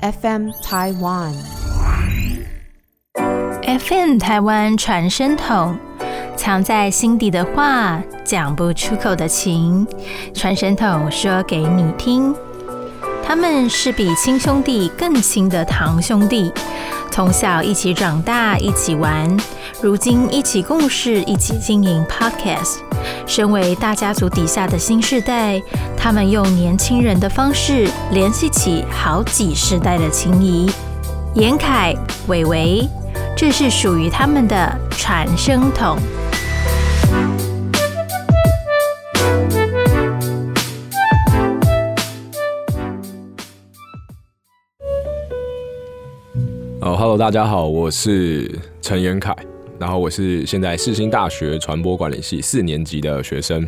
FM Taiwan。FM 台湾传声筒，藏在心底的话，讲不出口的情，传声筒说给你听。他们是比亲兄弟更亲的堂兄弟，从小一起长大，一起玩，如今一起共事，一起经营 Podcast。身为大家族底下的新世代，他们用年轻人的方式联系起好几世代的情谊。严凯、伟伟，这是属于他们的传声筒。哦，Hello，大家好，我是陈元凯，然后我是现在世新大学传播管理系四年级的学生。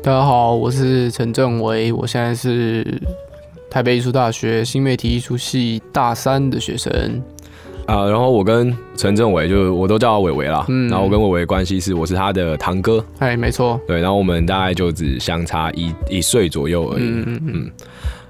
大家好，我是陈正维，我现在是台北艺术大学新媒体艺术系大三的学生。啊、然后我跟陈正伟，就是我都叫他伟伟啦。嗯然后我跟伟伟的关系是，我是他的堂哥，哎，没错，对，然后我们大概就只相差一一岁左右而已。嗯嗯嗯，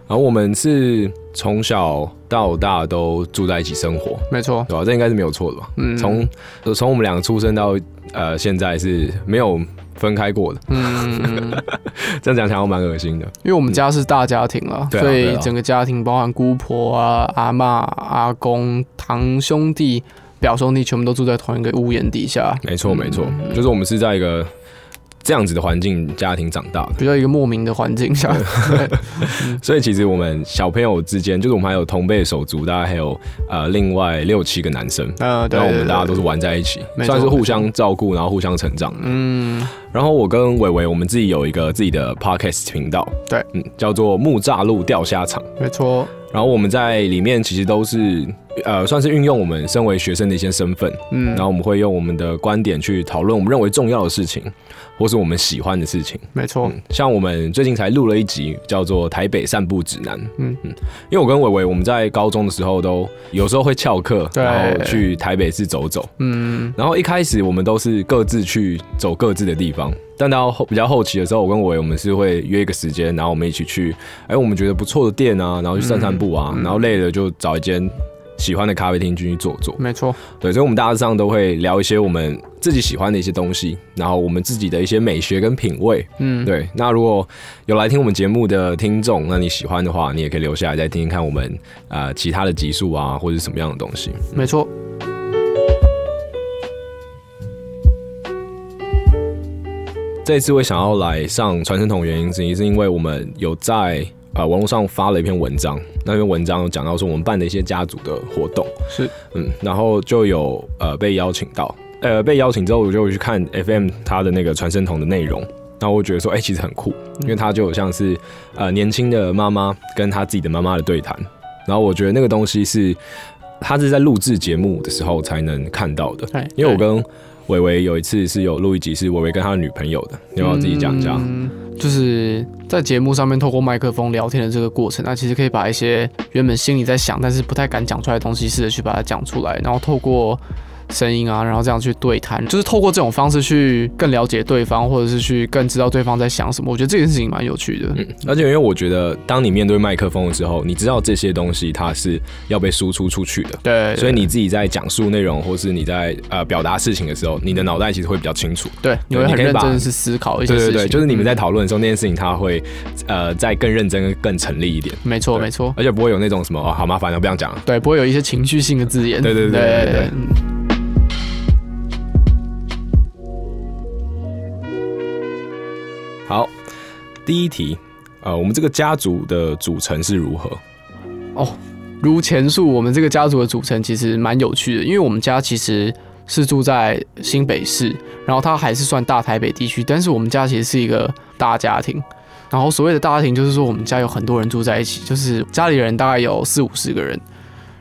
然后我们是从小到大都住在一起生活，没错，对吧？这应该是没有错的吧？嗯，从从我们两个出生到呃现在是没有分开过的，嗯，这样讲起来好像蛮恶心的。因为我们家是大家庭了，所以整个家庭包含姑婆啊、阿妈、阿公、堂兄弟、表兄弟，全部都住在同一个屋檐底下，没错，没错，嗯。就是我们是在一个这样子的环境家庭长大的，比较一个莫名的环境下。所以其实我们小朋友之间，就是我们还有同辈手足，大概还有呃另外六七个男生，呃，对然后我们大家都是玩在一起，算是互相照顾，然后互相成长。嗯，然后我跟伟伟，我们自己有一个自己的 podcast 频道，对，嗯，叫做木栅路钓虾场。没错，然后我们在里面其实都是呃，算是运用我们身为学生的一些身份，嗯，然后我们会用我们的观点去讨论我们认为重要的事情，或是我们喜欢的事情。没错，嗯，像我们最近才录了一集叫做《台北散步指南》。嗯嗯，因为我跟伟伟我们在高中的时候都有时候会翘课，然后去台北市走走。嗯，然后一开始我们都是各自去走各自的地方，但到后比较后期的时候，我跟伟伟我们是会约一个时间，然后我们一起去，哎，我们觉得不错的店啊，然后去散散步啊，嗯然后累了就找一间喜欢的咖啡厅进去坐坐。没错，对，所以我们大致上都会聊一些我们自己喜欢的一些东西，然后我们自己的一些美学跟品味。嗯，对，那如果有来听我们节目的听众，那你喜欢的话，你也可以留下来再听听看我们呃其他的集数啊，或者是什么样的东西。没错，这一次会想要来上传声筒，原因之一是因为我们有在呃网络上发了一篇文章，那篇文章有讲到说我们办的一些家族的活动，是，嗯，然后就有呃被邀请到，呃被邀请之后我就去看 FM 它的那个传声筒的内容，然后我觉得说，哎、其实很酷，因为它就有像是呃年轻的妈妈跟她自己的妈妈的对谈，然后我觉得那个东西是他是在录制节目的时候才能看到的，对，因为我跟伟伟有一次是有录一集是伟伟跟他的女朋友的，你要不要自己讲一下？嗯就是在节目上面透过麦克风聊天的这个过程，那其实可以把一些原本心里在想但是不太敢讲出来的东西，试着去把它讲出来，然后透过声音啊，然后这样去对谈，就是透过这种方式去更了解对方，或者是去更知道对方在想什么。我觉得这件事情蛮有趣的。嗯，而且因为我觉得，当你面对麦克风的时候，你知道这些东西它是要被输出出去的，对，所以你自己在讲述内容，或是你在呃表达事情的时候，你的脑袋其实会比较清楚。对你会很认真的去思考一些事情。对对对，就是你们在嗯讨论的时候，那件事情它会呃再更认真、更成立一点，没错没错，而且不会有那种什么哦好麻烦我，不想讲了。对，不会有一些情绪性的字眼。对对对对对对好，第一题，呃，我们这个家族的组成是如何？哦如前述，我们这个家族的组成其实蛮有趣的，因为我们家其实是住在新北市，然后它还是算大台北地区，但是我们家其实是一个大家庭。然后所谓的大家庭，就是说我们家有很多人住在一起，就是家里人大概有四五十个人，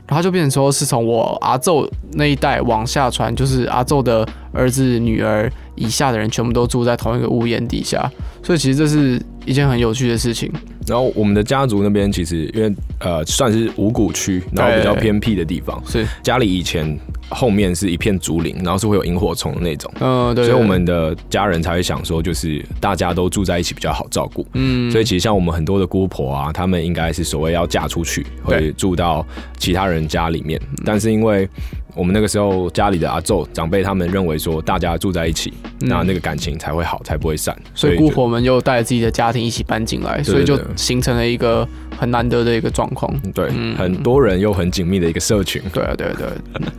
然后就变成说是从我阿昼那一代往下传，就是阿昼的儿子、女儿以下的人全部都住在同一个屋檐底下，所以其实这是一件很有趣的事情。然后我们的家族那边其实因为呃算是五谷区，然后比较偏僻的地方，是，家里以前后面是一片竹林，然后是会有萤火虫的那种，嗯，对，所以我们的家人才会想说，就是大家都住在一起比较好照顾。嗯，所以其实像我们很多的姑婆啊，她们应该是所谓要嫁出去，对。会住到其他人家里面，但是因为我们那个时候家里的阿昼长辈他们认为说大家住在一起，嗯那那个感情才会好，才不会散。所以姑婆们又带着自己的家庭一起搬进来，所以就形成了一个很难得的一个状况。对、嗯很多人又很紧密的一个社群。对啊，对啊对啊，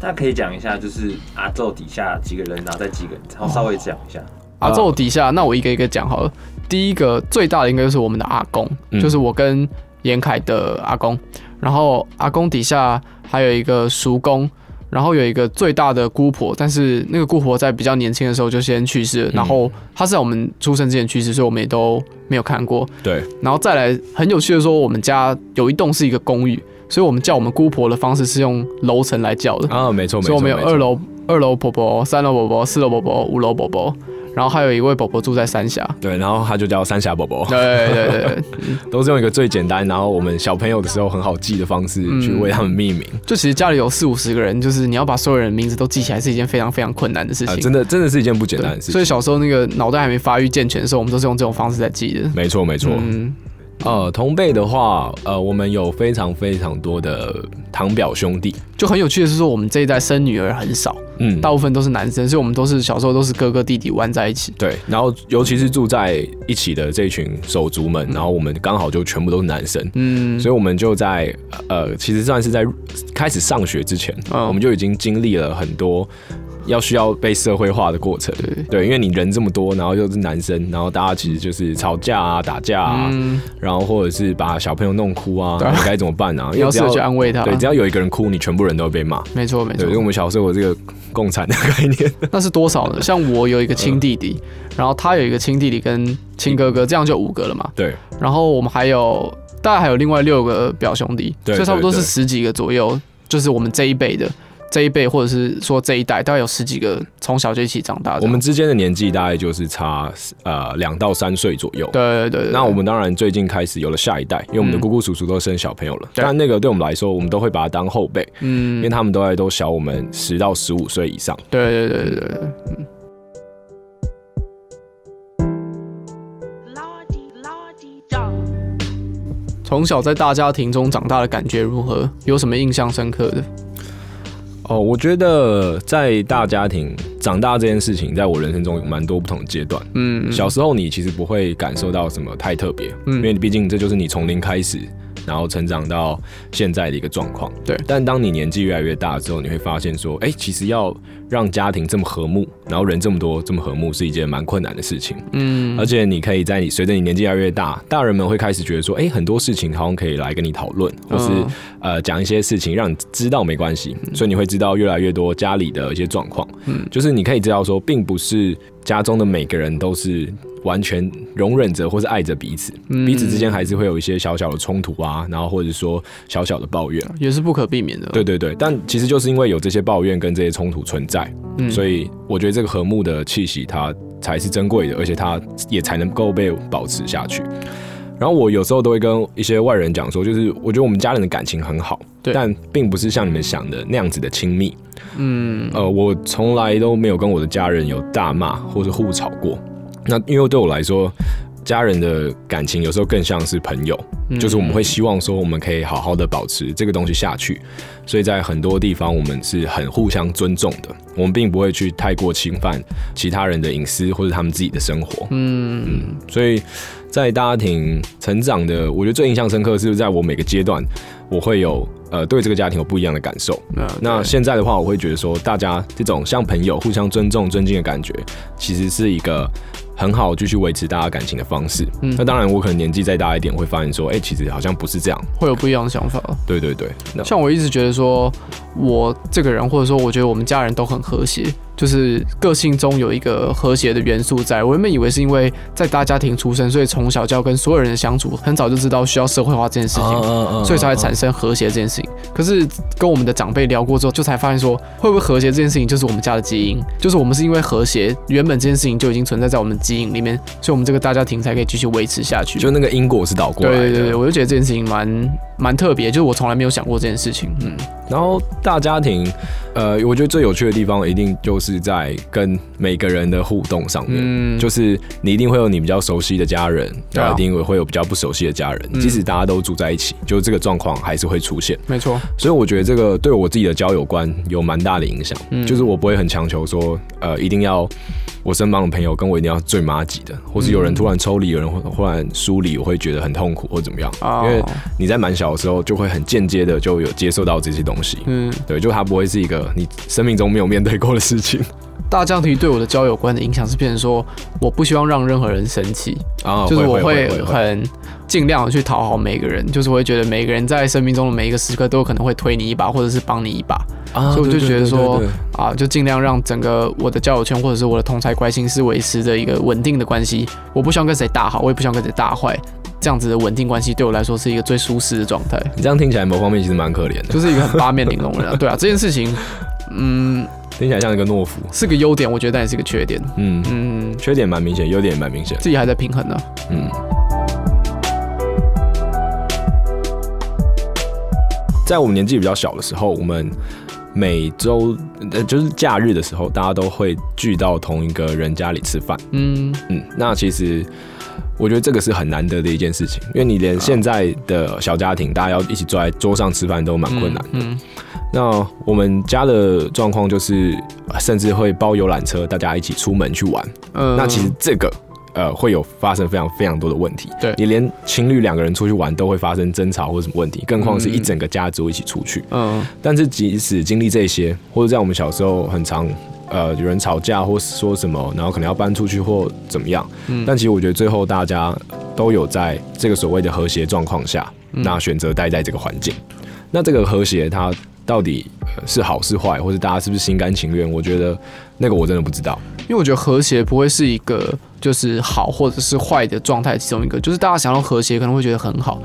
大家可以讲一下，就是阿宙底下几个人，然后再几个人，然后稍微讲一下。阿宙底下，那我一个一个讲好了。第一个最大的应该就是我们的阿公，嗯就是我跟严凯的阿公。然后阿公底下还有一个叔公，然后有一个最大的姑婆，但是那个姑婆在比较年轻的时候就先去世了。然后她是在我们出生之前去世，所以我们也都没有看过。对，然后再来很有趣的说，我们家有一栋是一个公寓，所以我们叫我们姑婆的方式是用楼层来叫的。啊，没错没错，所以我们有二楼二楼婆婆、三楼婆婆、四楼婆婆、五楼婆婆，然后还有一位伯伯住在三峡。对，然后他就叫三峡伯伯，对对对对，都是用一个最简单，然后我们小朋友的时候很好记的方式嗯去为他们命名。就其实家里有四五十个人，就是你要把所有人的名字都记起来是一件非常非常困难的事啊，情。真的真的是一件不简单的，事情。所以小时候那个脑袋还没发育健全的时候，我们都是用这种方式在记的。没错没错，嗯，呃，同辈的话，呃，我们有非常非常多的堂表兄弟，就很有趣的是说，我们这一代生女儿很少，嗯，大部分都是男生，所以我们都是小时候都是哥哥弟弟玩在一起。对，然后尤其是住在一起的这群手足们，然后我们刚好就全部都是男生，嗯，所以我们就在呃，其实算是在开始上学之前，嗯我们就已经经历了很多。要需要被社会化的过程，对对，因为你人这么多，然后又是男生，然后大家其实就是吵架啊、打架啊，嗯，然后或者是把小朋友弄哭啊，该怎么办啊？你 要试着去安慰他。对，只要有一个人哭，你全部人都会被骂。没错没错对，因为我们小时候有这个共产的概念。那是多少呢？像我有一个亲弟弟，然后他有一个亲弟弟跟亲哥哥，这样就五个了嘛。对，然后我们还有大概还有另外六个表兄弟，对所以差不多是十几个左右，就是我们这一辈的这一辈，或者是说这一代，大概有十几个从小就一起长大的。我们之间的年纪大概就是差呃两到三岁左右。对对对对，那我们当然最近开始有了下一代，因为我们的嗯姑姑叔叔都生小朋友了。对但那个对我们来说，我们都会把他当后辈，嗯因为嗯，他们都在都小我们十到十五岁以上。对对对对对.从小在大家庭中长大的感觉如何？有什么印象深刻的？哦，我觉得在大家庭长大这件事情，在我人生中有蛮多不同的阶段。嗯，小时候你其实不会感受到什么太特别，嗯因为毕竟这就是你从零开始，然后成长到现在的一个状况。对但当你年纪越来越大之后，你会发现说，哎、其实要让家庭这么和睦，然后人这么多这么和睦，是一件蛮困难的事情。嗯，而且你可以在你随着你年纪越来越大，大人们会开始觉得说，哎、很多事情好像可以来跟你讨论，或是、嗯呃讲一些事情让你知道没关系，所以你会知道越来越多家里的一些状况。嗯就是你可以知道说，并不是家中的每个人都是完全容忍着或是爱着彼此，嗯彼此之间还是会有一些小小的冲突啊，然后或者说小小的抱怨。也是不可避免的。对对对，但其实就是因为有这些抱怨跟这些冲突存在，嗯所以我觉得这个和睦的气息它才是珍贵的，而且它也才能够被保持下去。然后我有时候都会跟一些外人讲说，就是我觉得我们家人的感情很好，但并不是像你们想的那样子的亲密。嗯呃，我从来都没有跟我的家人有大骂或者互吵过。那因为对我来说，家人的感情有时候更像是朋友，嗯就是我们会希望说我们可以好好的保持这个东西下去。所以在很多地方我们是很互相尊重的，我们并不会去太过侵犯其他人的隐私或者他们自己的生活。嗯所以在家庭成长的，我觉得最印象深刻是在我每个阶段，我会有呃对这个家庭有不一样的感受。那那现在的话，我会觉得说，大家这种像朋友互相尊重、尊敬的感觉，其实是一个很好继续维持大家感情的方式。嗯那当然，我可能年纪再大一点，会发现说，哎、其实好像不是这样。会有不一样的想法。对对对，那像我一直觉得说，我这个人或者说我觉得我们家人都很和谐，就是个性中有一个和谐的元素在。我原本以为是因为在大家庭出生，所以从小就要跟所有人的相处，很早就知道需要社会化这件事情。嗯所以才会产生和谐这件事情。可是跟我们的长辈聊过之后，就才发现说，会不会和谐这件事情就是我们家的基因，就是我们是因为和谐，原本这件事情就已经存在在我们基因里面，所以我们这个大家庭才可以继续维持下去。就那个因果是倒过来的。对对对对，我就觉得这件事情蛮蛮特别，就是我从来没有想过这件事情。嗯，然后大家庭，呃，我觉得最有趣的地方一定就是在跟每个人的互动上面。嗯。就是你一定会有你比较熟悉的家人，一定会有比较不熟悉的家人，嗯。即使大家都住在一起，就这个状况还是会出现。没错，所以我觉得这个对我自己的交友观有蛮大的影响，嗯。就是我不会很强求说，呃，一定要我身旁的朋友跟我一定要最麻吉的，或是有人突然抽离，有人忽忽然疏离，我会觉得很痛苦或怎么样。哦因为你在蛮小的时候就会很间接的就有接受到这些东西，嗯，对，就它不会是一个你生命中没有面对过的事情 大降题对我的交友观的影响是变成说，我不希望让任何人生气，啊就是我会会很尽量的去讨好每个人，就是我会觉得每个人在生命中的每一个时刻都有可能会推你一把，或者是帮你一把。啊所以我就觉得说啊，就尽量让整个我的交友圈或者是我的同才关系是维持着一个稳定的关系。我不希望跟谁大好，我也不希望跟谁大坏。这样子的稳定关系对我来说是一个最舒适的状态，你这样听起来某方面其实蛮可怜的，就是一个很八面玲珑的人啊。对啊，这件事情，嗯，听起来像一个懦夫。是个优点，我觉得但也是个缺点。嗯，嗯，缺点蛮明显，优点也蛮明显。自己还在平衡呢、嗯，在我们年纪比较小的时候，我们每周呃就是假日的时候，大家都会聚到同一个人家里吃饭。嗯，嗯，那其实我觉得这个是很难得的一件事情，因为你连现在的小家庭，大家要一起坐在桌上吃饭都蛮困难的。嗯，那我们家的状况就是，呃甚至会包游览车，大家一起出门去玩。嗯那其实这个呃会有发生非常非常多的问题。对你连情侣两个人出去玩都会发生争吵或什么问题，更何况是一整个家族一起出去。嗯但是即使经历这些，或者在我们小时候很常。呃，有人吵架或是说什么，然后可能要搬出去或怎么样，嗯但其实我觉得最后大家都有在这个所谓的和谐状况下，嗯那选择待在这个环境。那这个和谐它到底呃是好是坏，或者大家是不是心甘情愿？我觉得那个我真的不知道。因为我觉得和谐不会是一个就是好或者是坏的状态其中一个，就是大家想要和谐可能会觉得很好，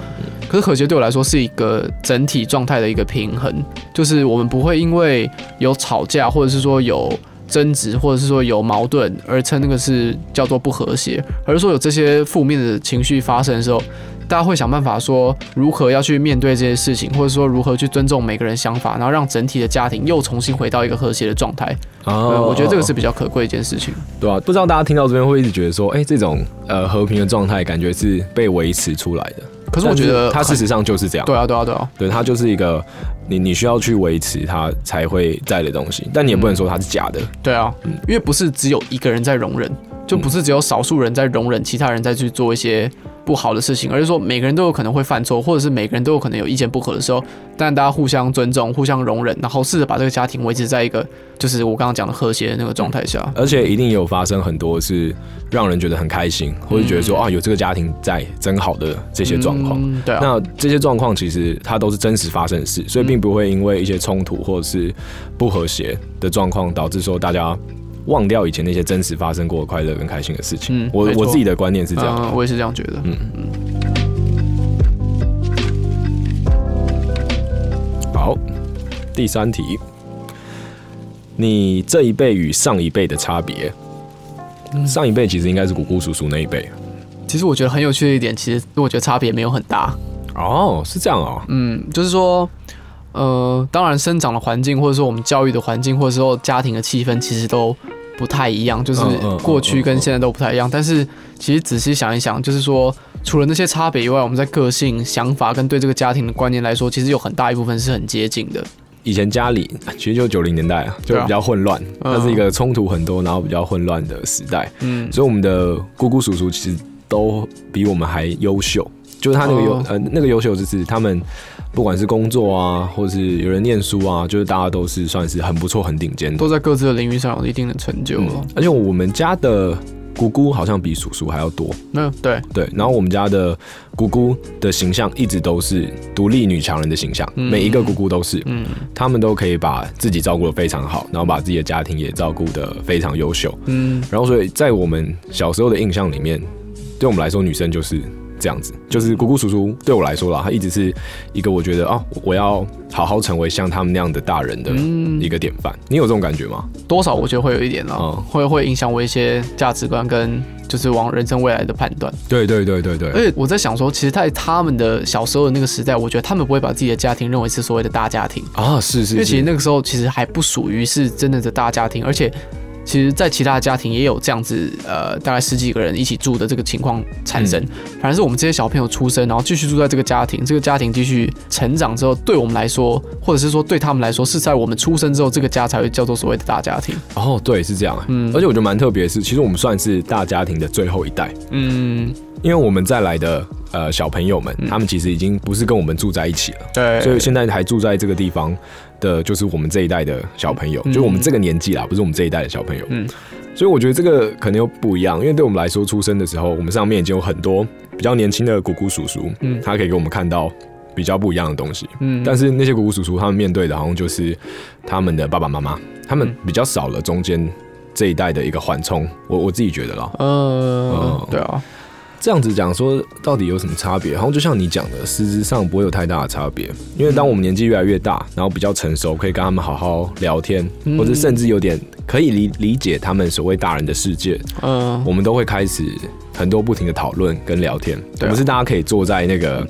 可是和谐对我来说是一个整体状态的一个平衡，就是我们不会因为有吵架或者是说有。争执或者是说有矛盾而称那个是叫做不和谐，而是说有这些负面的情绪发生的时候，大家会想办法说如何要去面对这些事情，或者说如何去尊重每个人想法，然后让整体的家庭又重新回到一个和谐的状态。我觉得这个是比较可贵一件事情。对啊，不知道大家听到这边会一直觉得说，哎、这种呃和平的状态感觉是被维持出来的。可是我觉得它事实上就是这样。对啊，对啊，对啊，对，它就是一个你你需要去维持它才会在的东西，但你也不能说它是假的。对啊，嗯因为不是只有一个人在容忍，就不是只有少数人在容忍其他人再去做一些不好的事情，而是说每个人都有可能会犯错，或者是每个人都有可能有意见不合的时候，但大家互相尊重、互相容忍，然后试着把这个家庭维持在一个就是我刚刚讲的和谐的那个状态下。而且一定有发生很多是让人觉得很开心，或者觉得说、啊有这个家庭在真好的这些状况。嗯对啊，那这些状况其实它都是真实发生的事，所以并不会因为一些冲突或者是不和谐的状况，导致说大家忘掉以前那些真实发生过的快乐跟开心的事情。我我自己的观念是这样。嗯，我也是这样觉得。嗯好，第三题，你这一辈与上一辈的差别。上一辈其实应该是姑姑叔叔那一辈。其实我觉得很有趣的一点，其实我觉得差别没有很大。哦，是这样哦。嗯，就是说，呃，当然生长的环境，或者说我们教育的环境，或者说家庭的气氛，其实都不太一样，就是过去跟现在都不太一样。但是其实仔细想一想，就是说，除了那些差别以外，我们在个性、想法跟对这个家庭的观念来说，其实有很大一部分是很接近的。以前家里其实就九零年代啊，就比较混乱，嗯它是一个冲突很多，然后比较混乱的时代。嗯所以我们的姑姑叔叔其实都比我们还优秀，就是他那个优、哦呃那个优秀，就是他们不管是工作啊，或是有人念书啊，就是大家都是算是很不错、很顶尖的都。在各自的领域上有一定的成就嗯了。，而且我们家的姑姑好像比叔叔还要多。嗯对，对，然后我们家的姑姑的形象一直都是独立女强人的形象，嗯每一个姑姑都是，嗯她们都可以把自己照顾的非常好，然后把自己的家庭也照顾的非常优秀。嗯然后所以在我们小时候的印象里面，对我们来说，女生就是这样子，就是姑姑叔叔对我来说啦，他一直是一个我觉得哦，我要好好成为像他们那样的大人的嗯一，个典范。你有这种感觉吗？多少我觉得会有一点啦，嗯会会影响我一些价值观跟就是往人生未来的判断。对对对对对而且我在想说，其实，在他们的小时候的那个时代，我觉得他们不会把自己的家庭认为是所谓的大家庭，啊，是是因为其实，那个时候其实还不属于是真的的大家庭，而且其实，在其他的家庭也有这样子，呃，大概十几个人一起住的这个情况产生。反而是我们这些小朋友出生，然后继续住在这个家庭，这个家庭继续成长之后，对我们来说，或者是说对他们来说，是在我们出生之后，这个家才会叫做所谓的大家庭。哦，对，是这样。嗯而且我觉得蛮特别的是，其实我们算是大家庭的最后一代，嗯，因为我们再来的呃小朋友们，他们其实已经不是跟我们住在一起了，对，所以现在还住在这个地方的，就是我们这一代的小朋友，嗯。就是我们这个年纪啦，不是我们这一代的小朋友。嗯。所以我觉得这个可能又不一样，因为对我们来说，出生的时候，我们上面已经有很多比较年轻的姑姑叔叔，嗯。他可以给我们看到比较不一样的东西。嗯。但是那些姑姑叔叔他们面对的好像就是他们的爸爸妈妈，他们嗯比较少了中间这一代的一个缓冲。我我自己觉得啦，呃哦，对啊，这样子讲说到底有什么差别？好像就像你讲的，实质上不会有太大的差别。因为当我们年纪越来越大，然后比较成熟，可以跟他们好好聊天，嗯或者甚至有点可以理理解他们所谓大人的世界，嗯。我们都会开始很多不停的讨论跟聊天。对啊。不是大家可以坐在那个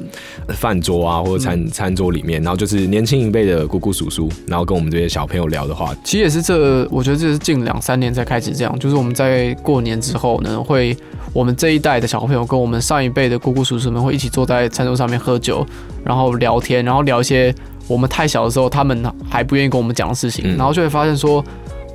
饭桌啊或者餐、餐桌里面，然后就是年轻一辈的姑姑叔叔，然后跟我们这些小朋友聊的话，其实也是这，我觉得这是近两三年才开始这样，就是我们在过年之后呢，会我们这一代的小朋友跟我们上一辈的姑姑叔叔们会一起坐在餐桌上面喝酒，然后聊天，然后聊一些我们太小的时候他们还不愿意跟我们讲的事情，嗯。然后就会发现说。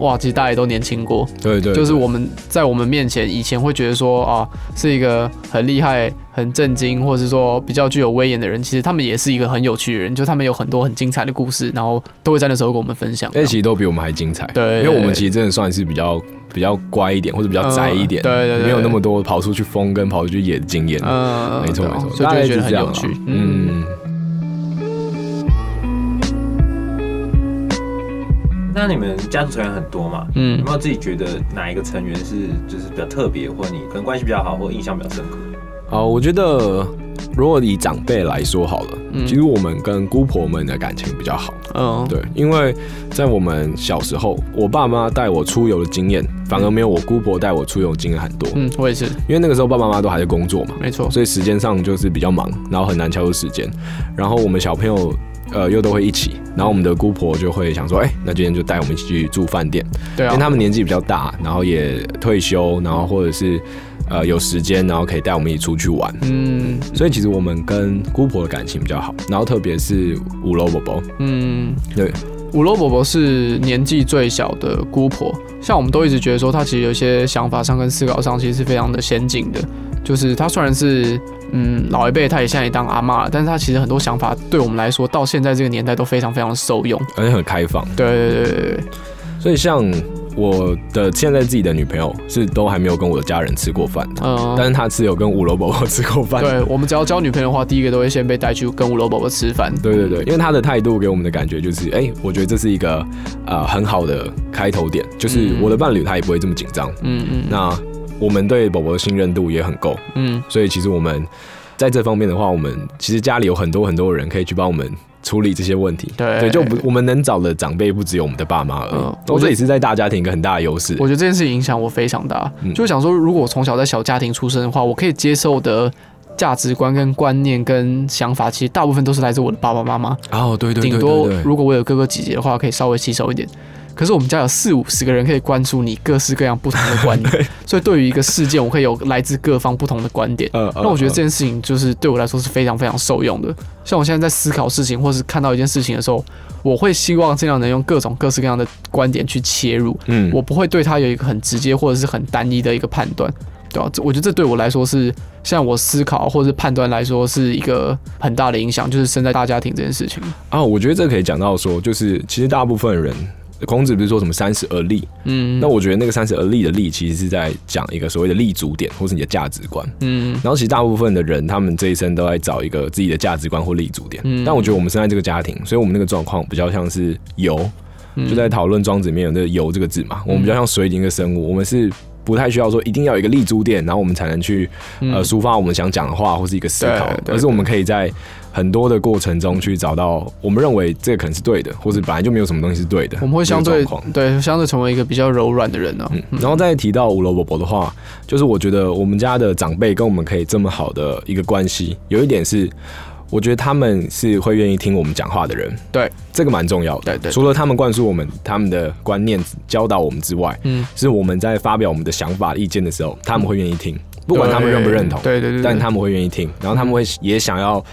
哇，其实大家也都年轻过，对对对就是我们在我们面前以前会觉得说啊，是一个很厉害、很震惊，或者是说比较具有威严的人，其实他们也是一个很有趣的人，就他们有很多很精彩的故事，然后都会在那时候跟我们分享。但其实都比我们还精彩。对因为我们其实真的算是比较比较乖一点，或者比较宅一点，嗯对对对没有那么多跑出去疯跟跑出去野的经验。嗯，没错没错，所以就觉得很有趣。嗯。那你们家族成员很多嘛？嗯有没有自己觉得哪一个成员是就是比较特别，或者你跟关系比较好，或印象比较深刻？好，我觉得如果以长辈来说好了，嗯其实我们跟姑婆们的感情比较好。嗯，对，因为在我们小时候，我爸妈带我出游的经验，反而没有我姑婆带我出游的经验很多。嗯，我也是，因为那个时候爸爸妈妈都还在工作嘛，没错。所以时间上就是比较忙，然后很难抽出时间。然后我们小朋友呃又都会一起，然后我们的姑婆就会想说，哎、那今天就带我们一起去住饭店，对啊。因为，他们年纪比较大，然后也退休，然后或者是呃有时间，然后可以带我们一起出去玩。嗯。所以其实我们跟姑婆的感情比较好，然后特别是五楼伯伯，嗯，对，五楼伯伯是年纪最小的姑婆，像我们都一直觉得说，她其实有一些想法上跟思考上其实是非常的先进的。就是她虽然是嗯老一辈，他也现在也当阿嬷了，但是他其实很多想法对我们来说，到现在这个年代都非常非常受用。而且很开放。对对对对对，所以像我的现在自己的女朋友是都还没有跟我的家人吃过饭的，嗯、但是她只有跟五楼宝宝吃过饭。对我们只要交女朋友的话，第一个都会先被带去跟五楼宝宝吃饭。对对对，因为他的态度给我们的感觉就是，哎、我觉得这是一个呃很好的开头点，就是嗯我的伴侣他也不会这么紧张，嗯嗯那我们对宝宝的信任度也很够，嗯，所以其实我们在这方面的话，我们其实家里有很多很多人可以去帮我们处理这些问题。对对，就不我们能找的长辈不只有我们的爸妈而已，嗯我这也是在大家庭一个很大的优势。我觉得这件事影响我非常大。嗯就想说，如果我从小在小家庭出生的话，我可以接受的价值观、跟观念、跟想法，其实大部分都是来自我的爸爸妈妈。哦，对对对对顶多，如果我有哥哥姐姐的话，可以稍微吸收一点。可是我们家有四五十个人，可以关注你各式各样不同的观点，所以对于一个事件，我可以有来自各方不同的观点。呃，那我觉得呃这件事情就是对我来说是非常非常受用的。像我现在在思考事情，或是看到一件事情的时候，我会希望尽量能用各种各式各样的观点去切入，嗯我不会对它有一个很直接或者是很单一的一个判断，对吧、这我觉得这对我来说是，像我思考或者是判断来说是一个很大的影响，就是生在大家庭这件事情。啊，我觉得这可以讲到说，就是其实大部分人，孔子不是说什么三十而立？嗯，那我觉得那个三十而立的立，其实是在讲一个所谓的立足点，或是你的价值观。嗯然后其实大部分的人，他们这一生都在找一个自己的价值观或立足点。嗯但我觉得我们生在这个家庭，所以我们那个状况比较像是油，嗯就在讨论庄子里面有那个油这个字嘛。我们比较像水里一个生物，我们是。不太需要说一定要有一个立足点，然后我们才能去呃抒发我们想讲的话或是一个思考嗯对，对而是我们可以在很多的过程中去找到我们认为这个可能是对的，或者本来就没有什么东西是对的。我们会相对对相对成为一个比较柔软的人呢、嗯，然后再提到五楼伯伯的话，就是我觉得我们家的长辈跟我们可以这么好的一个关系，有一点是，我觉得他们是会愿意听我们讲话的人，对，这个蛮重要的。对对对。除了他们灌输我们他们的观念、教导我们之外，嗯，是我们在发表我们的想法、意见的时候，他们会愿意听，不管他们认不认同，对对对对。但他们会愿意听，然后他们会也想要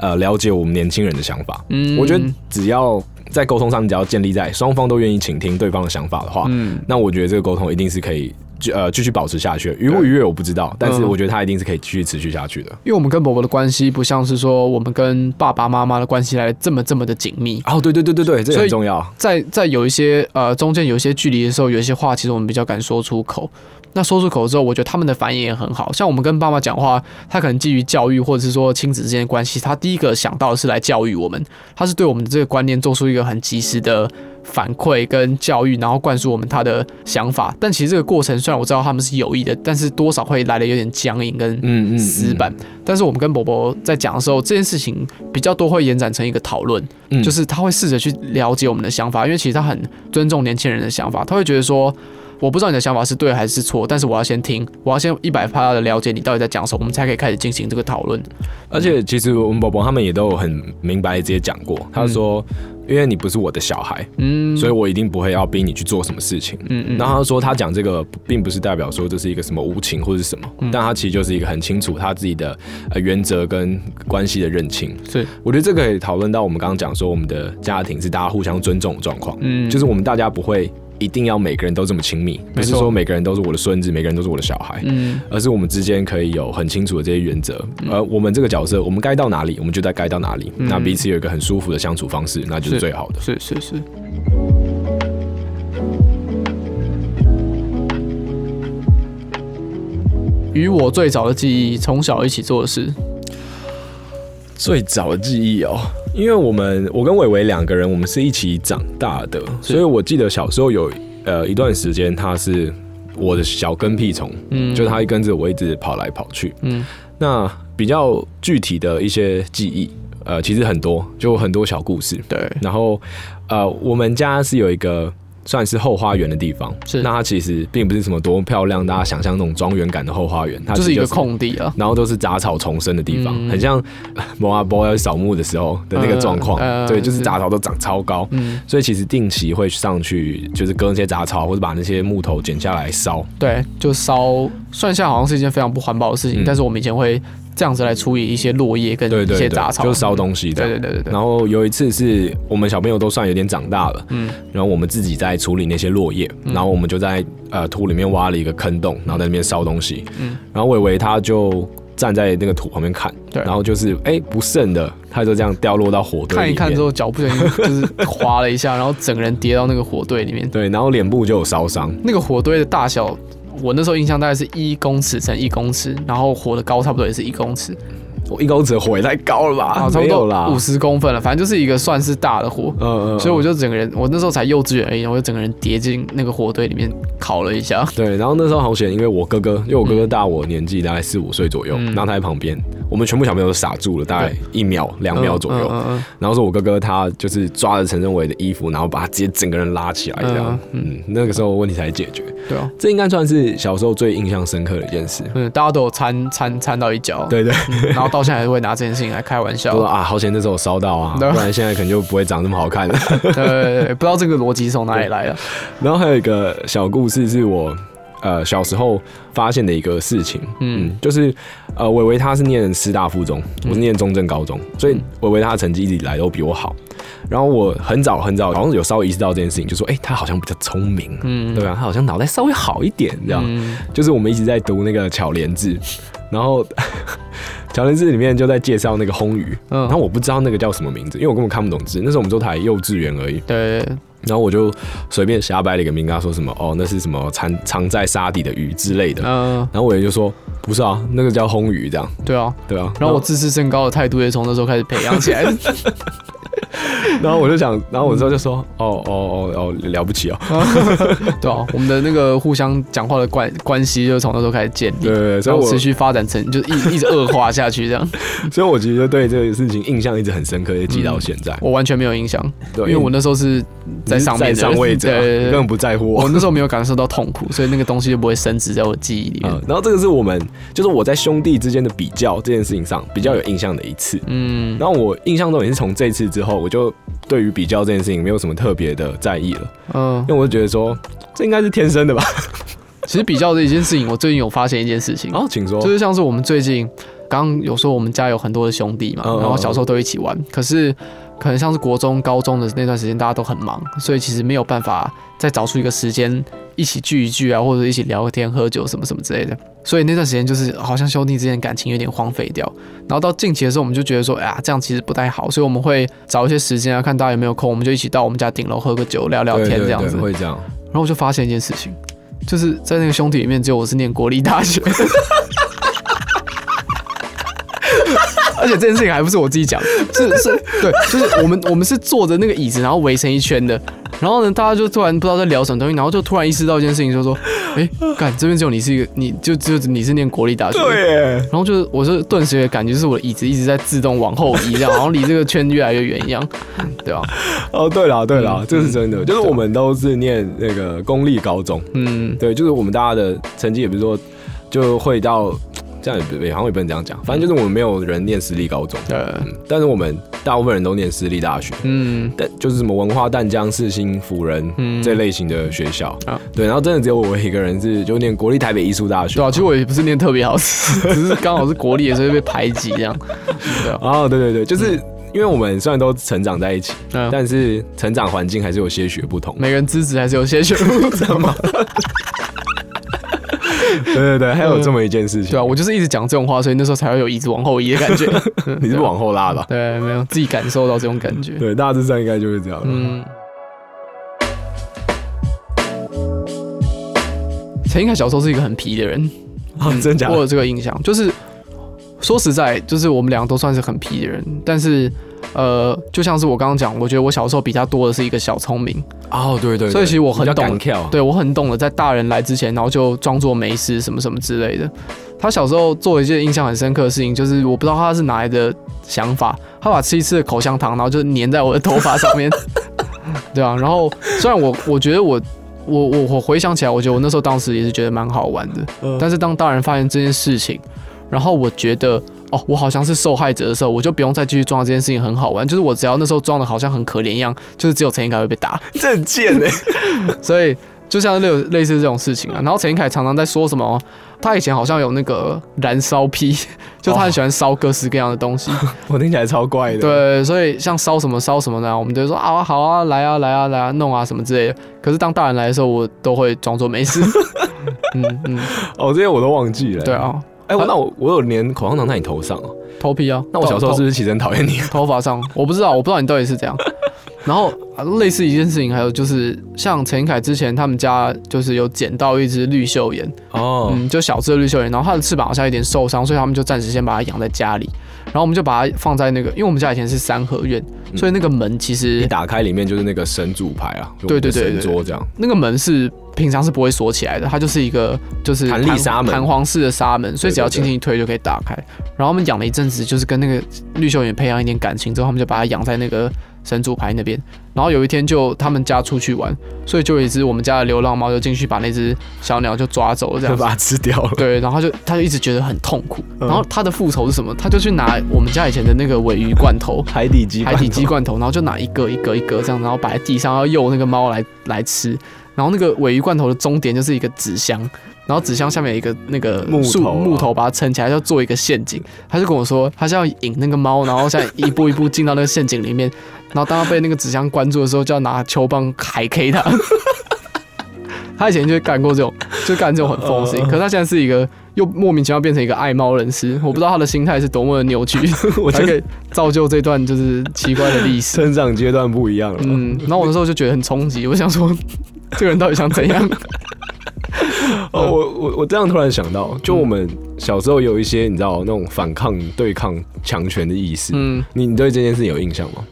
呃了解我们年轻人的想法。嗯我觉得只要在沟通上，你只要建立在双方都愿意倾听对方的想法的话，嗯那我觉得这个沟通一定是可以呃继续保持下去的。愉不愉悦我不知道，但是嗯我觉得他一定是可以继续持续下去的。因为我们跟伯伯的关系不像是说我们跟爸爸妈妈的关系来这么这么的紧密，哦，对对对对对，这很重要。在在有一些呃中间有一些距离的时候，有一些话其实我们比较敢说出口。那说出口之后，我觉得他们的反应也很好。像我们跟爸妈讲话，他可能基于教育或者是说亲子之间的关系，他第一个想到的是来教育我们，他是对我们的这个观念做出一个很及时的反馈跟教育，然后灌输我们他的想法。但其实这个过程虽然我知道他们是有意的，但是多少会来的有点僵硬跟嗯嗯，死板。但是我们跟伯伯在讲的时候，这件事情比较多会延展成一个讨论，嗯就是他会试着去了解我们的想法，因为其实他很尊重年轻人的想法，他会觉得说。我不知道你的想法是对还是错，但是我要先听，我要先一百趴的了解你到底在讲什么，我们才可以开始进行这个讨论。而且其实我们宝宝他们也都有很明白地直接讲过，他说。因为你不是我的小孩，嗯，所以我一定不会要逼你去做什么事情。嗯嗯，然后他说他讲这个并不是代表说这是一个什么无情或者是什么，嗯但他其实就是一个很清楚他自己的呃原则跟关系的认清。是，我觉得这个可以讨论到我们刚刚讲说我们的家庭是大家互相尊重的状况，嗯，就是我们大家不会一定要每个人都这么亲密，不是说每个人都是我的孙子，每个人都是我的小孩。嗯。而是我们之间可以有很清楚的这些原则，而我们这个角色，我们该到哪里，我们就在该到哪里。嗯。那彼此有一个很舒服的相处方式，那就是是。最好的。是是是，与我最早的记忆，从小一起做的事，最早的记忆哦，因为我们我跟伟伟两个人，我们是一起长大的，所以我记得小时候有呃一段时间，他是我的小跟屁虫，嗯，就他会跟着我一直跑来跑去。嗯。那比较具体的一些记忆，呃，其实很多，就很多小故事。对，然后呃，我们家是有一个算是后花园的地方，是。那它其实并不是什么多漂亮，大家想象那种庄园感的后花园，它就是一个空地啊，然后都是杂草丛生的地方，嗯。很像呃摩阿波要扫墓的时候的那个状况。对，就是是杂草都长超高，嗯，所以其实定期会上去，就是割那些杂草，或者把那些木头剪下来烧。对，就烧，算下好像是一件非常不环保的事情，嗯。但是我们以前会这样子来处理一些落叶跟一些杂，草，就是烧东西。对对对对对，然后有一次是我们小朋友都算有点长大了，嗯然后我们自己在处理那些落叶，然后我们就在呃土里面挖了一个坑洞，然后在那边烧东西。嗯然后伟伟他就站在那个土旁边看，对然后就是哎、不慎的，他就这样掉落到火堆。看一看之后脚不小心就是滑了一下，然后整个人跌到那个火堆里面，对，然后脸部就有烧伤。那个火堆的大小。我那时候印象大概是一公尺乘一公尺，然后火的高差不多也是一公尺，我一公尺的火也太高了吧？啊，差不没有啦多，五十公分了，反正就是一个算是大的火。嗯嗯，所以我就整个人，我那时候才幼稚园而已，我就整个人跌进那个火堆里面烤了一下。对，然后那时候好险，因为我哥哥，因为我哥哥大我年纪大概四五岁左右，嗯然后他在旁边，我们全部小朋友都傻住了，大概一秒两秒左右。嗯嗯然后是我哥哥他就是抓着陈正伟的衣服，然后把他直接整个人拉起来，这样，嗯，那个时候问题才解决。嗯，对啊，这应该算是小时候最印象深刻的一件事。嗯，大家都有掺掺掺到一脚，对对，嗯，然后到现在还是会拿这件事情来开玩笑就。说啊，好险那时候我烧到啊，不然现在可能就不会长这么好看了。对对对对，不知道这个逻辑从哪里来的。然后还有一个小故事是我呃小时候发现的一个事情，嗯嗯，就是呃伟伟他是念师大附中，我是念中正高中，所以伟伟他的成绩一直以来都比我好。然后我很早很早好像有稍微意识到这件事情，就说哎、他好像比较聪明，嗯对吧？他好像脑袋稍微好一点，这样。嗯就是我们一直在读那个巧莲志，然后巧莲志里面就在介绍那个烘鱼，嗯然后我不知道那个叫什么名字，因为我根本看不懂字，那时候我们都才幼稚园而已。对然后我就随便瞎掰了一个名，跟他说什么哦，那是什么藏藏在沙底的鱼之类的。嗯、然后我也就说不是啊，那个叫红鱼，这样对啊。对啊。然后我自视甚高的态度也从那时候开始培养起来。然后我就想，然后我之后就说哦哦哦哦了不起哦，对啊，我们的那个互相讲话的关关系就从那时候开始建立，对对对，所以我持续发展成就一一直恶化下去这样。所以我其实就对这个事情印象一直很深刻，也记到现在。我完全没有印象，对，因为我那时候是在上面上位者根本不在乎我。我那时候没有感受到痛苦，所以那个东西就不会升值在我记忆里面嗯。，然后这个是我们就是我在兄弟之间的比较这件事情上比较有印象的一次。嗯，然后我印象中也是从这次之后，我就对于比较这件事情没有什么特别的在意了，嗯，因为我就觉得说这应该是天生的吧。其实比较这一件事情，我最近有发现一件事情，哦请说，就是像是我们最近刚刚有说我们家有很多的兄弟嘛，嗯然后小时候都一起玩，可是可能像是国中、高中的那段时间，大家都很忙，所以其实没有办法再找出一个时间一起聚一聚啊，或者一起聊个天、喝酒什么什么之类的。所以那段时间就是好像兄弟之间感情有点荒废掉。然后到近期的时候，我们就觉得说，哎呀，这样其实不太好，所以我们会找一些时间啊，看大家有没有空，我们就一起到我们家顶楼喝个酒、聊聊天这样子。对会这样。然后我就发现一件事情，就是在那个兄弟里面，只有我是念国立大学。而且这件事情还不是我自己讲，是是，对，就是我们我们是坐着那个椅子，然后围成一圈的，然后呢，大家就突然不知道在聊什么东西，然后就突然意识到一件事情，就说，哎、干这边只有你是一个，你就只有你是念国立大学，对，然后就是我就顿时的感觉就是我的椅子一直在自动往后移，这样，然后离这个圈越来越远一样，对吧、哦，对了对了嗯，这是真的，就是我们都是念那个公立高中，嗯，对，就是我们大家的成绩也不是说就会到这样也好像也不能这样讲，反正就是我们没有人念私立高中，呃，嗯，但是我们大部分人都念私立大学，嗯，但就是什么文化、淡江、世新、辅仁、嗯。这类型的学校。啊。对，然后真的只有我一个人是就念国立台北艺术大学，对啊，其实我也不是念特别好，只是刚好是国立，所以被排挤这样，对啊，哦，对对对，就是因为我们虽然都成长在一起，嗯，但是成长环境还是有些许不同。每个人资质还是有些许不同。嘛，对对对，还有这么一件事情，对啊，我就是一直讲这种话，所以那时候才会有椅子往后移的感觉，你是往后拉吧？对，没有自己感受到这种感觉，对，大致上应该就是这样。嗯。陈英凯小时候是一个很皮的人，啊，真假的？我有这个印象，就是说实在，就是我们两个都算是很皮的人，但是呃，就像是我刚刚讲，我觉得我小时候比他多的是一个小聪明，哦，对对，对所以其实我很懂。对我很懂得在大人来之前，然后就装作没事什么什么之类的。他小时候做了一件印象很深刻的事情，就是我不知道他是哪来的想法，他把吃一次的口香糖，然后就粘在我的头发上面，对啊，然后虽然我我觉得我。我我我回想起来，我觉得我那时候当时也是觉得蛮好玩的，嗯但是当大人发现这件事情，然后我觉得哦，我好像是受害者的时候，我就不用再继续装这件事情很好玩，就是我只要那时候装的好像很可怜一样，就是只有陈英凯会被打，这很贱哎！所以就像类类似这种事情啊。然后陈英凯常常在说什么，他以前好像有那个燃烧癖，就他很喜欢烧各式各样的东西。我听起来超怪的。，对，所以像烧什么烧什么呢，我们就说啊好啊，来啊来啊来啊弄啊什么之类的。可是当大人来的时候，我都会装作没事。嗯嗯，哦，这些我都忘记了。对，啊，哎，我那我我有粘口香糖在你头上哦。头皮啊。那我小时候是不是其实很讨厌你？头发上，我不知道，我不知道你到底是怎样。然后啊类似一件事情，还有就是像陈英凯之前他们家就是有捡到一只绿袖眼，哦，嗯，就小只的绿袖眼，然后它的翅膀好像有点受伤，所以他们就暂时先把它养在家里。然后我们就把它放在那个，因为我们家以前是三合院，所以那个门其实一实打开里面就是那个神主牌啊，对对对对神桌这样。那个门是平常是不会锁起来的，它就是一个就是弹力纱门弹簧式的纱门，所以只要轻轻一推就可以打开。然后他们养了一阵子，就是跟那个绿袖眼培养一点感情之后，他们就把它养在那个神主牌那边。然后有一天就他们家出去玩，所以就有一只我们家的流浪猫就进去把那只小鸟就抓走了，这样就 把它吃掉了。对，然后他就他就一直觉得很痛苦，嗯然后他的复仇是什么？他就去拿我们家以前的那个尾鱼罐头，海底鸡，海底鸡，罐头，然后就拿一个一个一个这样，然后摆在地上，要诱那个猫来来吃。然后那个尾鱼罐头的终点就是一个纸箱，然后纸箱下面有一个那个木树头啊木头把它撑起来，要做一个陷阱。他就跟我说，他是要引那个猫，然后现在一步一步进到那个陷阱里面，然后当他被那个纸箱关住的时候，就要拿球棒海 K 他。他以前就干过这种，就干这种很疯的事情。可是他现在是一个又莫名其妙变成一个爱猫人士，我不知道他的心态是多么的扭曲，我觉得才可以造就这段就是奇怪的历史。成长阶段不一样了。嗯，然后我那时候就觉得很冲击，我想说，这个人到底想怎样？哦，我我我这样突然想到，就我们小时候有一些你知道那种反抗、对抗强权的意识。嗯，你你对这件事有印象吗？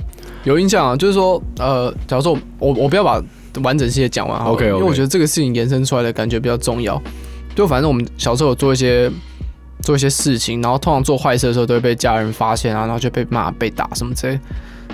有印象啊，就是说，呃，假如说我我不要把完整事情讲完好了 OK，OK 因为我觉得这个事情延伸出来的感觉比较重要。就反正我们小时候有做一些做一些事情，然后通常做坏事的时候都会被家人发现啊，然后就被骂、被打什么之类。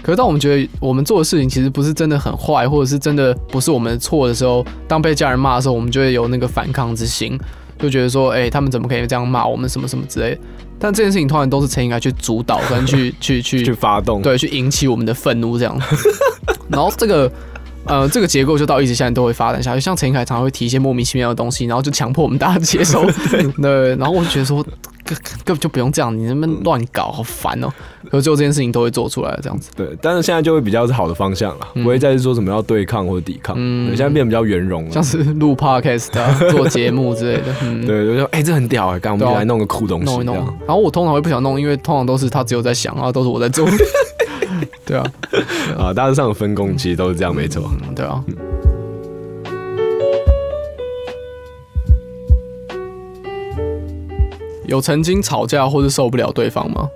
可是当我们觉得我们做的事情其实不是真的很坏，或者是真的不是我们的错的时候，当被家人骂的时候，我们就会有那个反抗之心，就觉得说，哎、他们怎么可以这样骂我们什么什么之类的。但这件事情通常都是陈应该去主导跟去 去去去发动，对，去引起我们的愤怒这样。然后这个呃，这个结构就到一直现在都会发展下去。像陈凯常常会提一些莫名其妙的东西，然后就强迫我们大家接受。对，然后我就觉得说，根根本就不用这样，你能不能乱搞，好烦哦。可是最后这件事情都会做出来这样子。对，但是现在就会比较是好的方向了，不会再是说什么要对抗或者抵抗，嗯现在变得比较圆融了。像是录 podcast 啊、做节目之类的，嗯，对，我就说哎、这很屌哎、干我们就来弄个酷东西，弄一弄。然后我通常会不想弄，因为通常都是他只有在想，然后都是我在做。对啊，啊，大致上的分工其实都是这样，没错。嗯对啊。有曾经吵架或是受不了对方吗？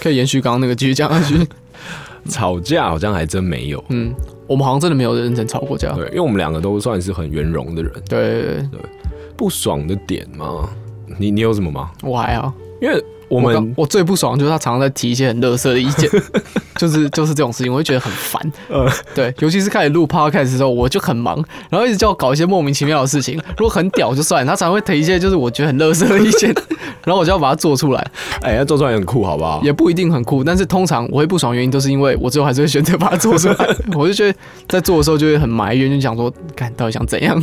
可以延续刚刚那个继续讲下去。吵架好像还真没有，嗯，我们好像真的没有认真吵过架。对，因为我们两个都算是很圆融的人。对对对，不爽的点吗？你你有什么吗？我还好。因为我们我最不爽就是他常常在提一些很乐色的意见，就是就是这种事情，我会觉得很烦。呃对，尤其是开始录 podcast 的时候，我就很忙，然后一直叫我搞一些莫名其妙的事情。如果很屌就算了，他常会提一些就是我觉得很乐色的意见，然后我就要把它做出来，哎，要做出来很酷，好不好？也不一定很酷，但是通常我会不爽，原因都是因为我最后还是会选择把它做出来。我就觉得在做的时候就会很埋怨，就想说，看到底想怎样？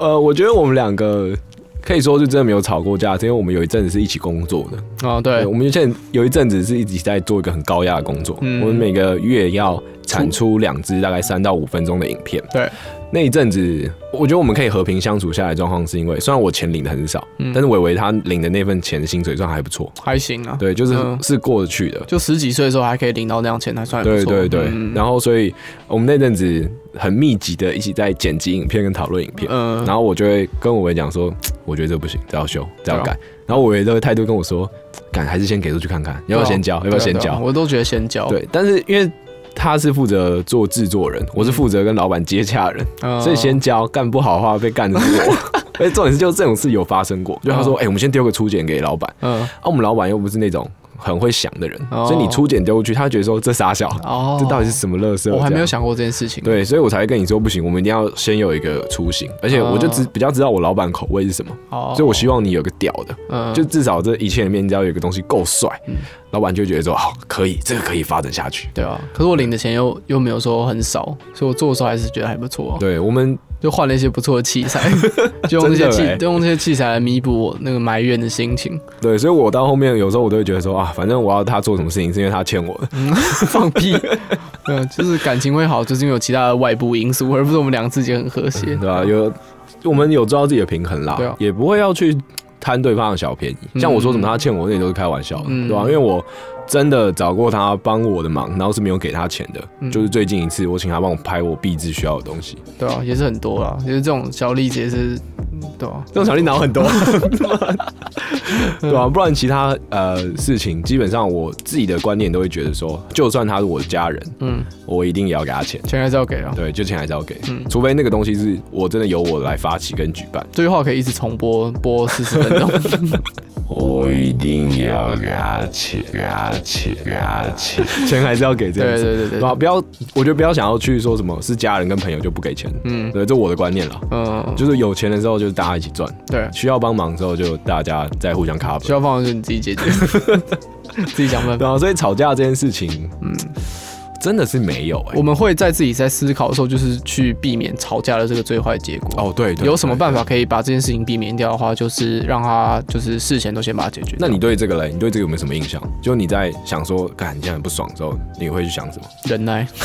呃，我觉得我们两个可以说是真的没有吵过架，是因为我们有一阵子是一起工作的。啊，对，对我，们现在有一阵子是一直在做一个很高压的工作，嗯我们每个月要产出两支大概三到五分钟的影片。对，那一阵子，我觉得我们可以和平相处下来状况，是因为虽然我钱领的很少，嗯但是伟伟他领的那份钱的薪水算还不错，还行啊。对，就是嗯是过得去的。就十几岁的时候还可以领到那样钱，还算不错。对对对，嗯然后所以我们那阵子很密集的一起在剪辑影片跟讨论影片，嗯然后我就会跟伟伟讲说，我觉得这不行，这要修，这要改。然后我也这个态度跟我说，改还是先给出去看看，要不要先交，要不要先交？我都觉得先交。对，但是因为他是负责做制作人，我是负责跟老板接洽人，嗯，所以先交，干不好的话被干的是我。而且重点是，就这种事有发生过，就他说，哎、我们先丢个初检给老板，嗯，啊，我们老板又不是那种很会想的人，哦所以你初检丢过去，他觉得说这傻小，哦，这到底是什么乐色？我还没有。想过这件事情。对，所以我才会跟你说不行，我们一定要先有一个雏形，而且我就知、哦比较知道我老板口味是什么，哦，所以我希望你有个屌的，嗯就至少这一切里面，你只要有一个东西够帅，嗯老板就觉得说好，可以，这个可以发展下去。对啊，可是我领的钱又又没有说很少，所以我做的时候还是觉得还不错。对我们就换了一些不错的器材，就用这些器欸，就用这些器材来弥补我那个埋怨的心情。对，所以我到后面有时候我都会觉得说啊，反正我要他做什么事情，是因为他欠我的。放屁，嗯，就是感情会好，就是因为有其他的外部因素，而不是我们两个自己很和谐。对吧、有我们有知道自己的平衡啦，也不会要去贪对方的小便宜。像我说什么他欠我，那也都是开玩笑的，嗯对吧、因为我真的找过他帮我的忙，然后是没有给他钱的，嗯。就是最近一次我请他帮我拍我壁纸需要的东西，对啊，也是很多啦，其实这种小例子也是，嗯对啊，这种小力脑很多，对吧、不然其他呃事情，基本上我自己的观念都会觉得说，就算他是我的家人，嗯，我一定也要给他钱。钱还是要给啊。对，就钱还是要给，嗯除非那个东西是我真的由我来发起跟举办。这句话可以一直重播播四十分钟。我一定要给他钱，给他钱，给他钱，钱还是要给这样子。对对对？不要，我觉得不要想要去说什么是家人跟朋友就不给钱。嗯对，这我的观念了。嗯，就是有钱的时候就是大家一起赚，对，需要帮忙的时候就大家再互相 cover。需要放的就你自己解决，自己想办法。对啊，所以吵架这件事情，嗯，真的是没有哎、我们会在自己在思考的时候，就是去避免吵架的这个最坏结果。哦，对对有什么办法？可以把这件事情避免掉的话，就是让他就是事前都先把它解决。那你对这个嘞？你对这个有没有什么印象？就你在想说，干你这样很不爽的时候，你会去想什么？忍耐，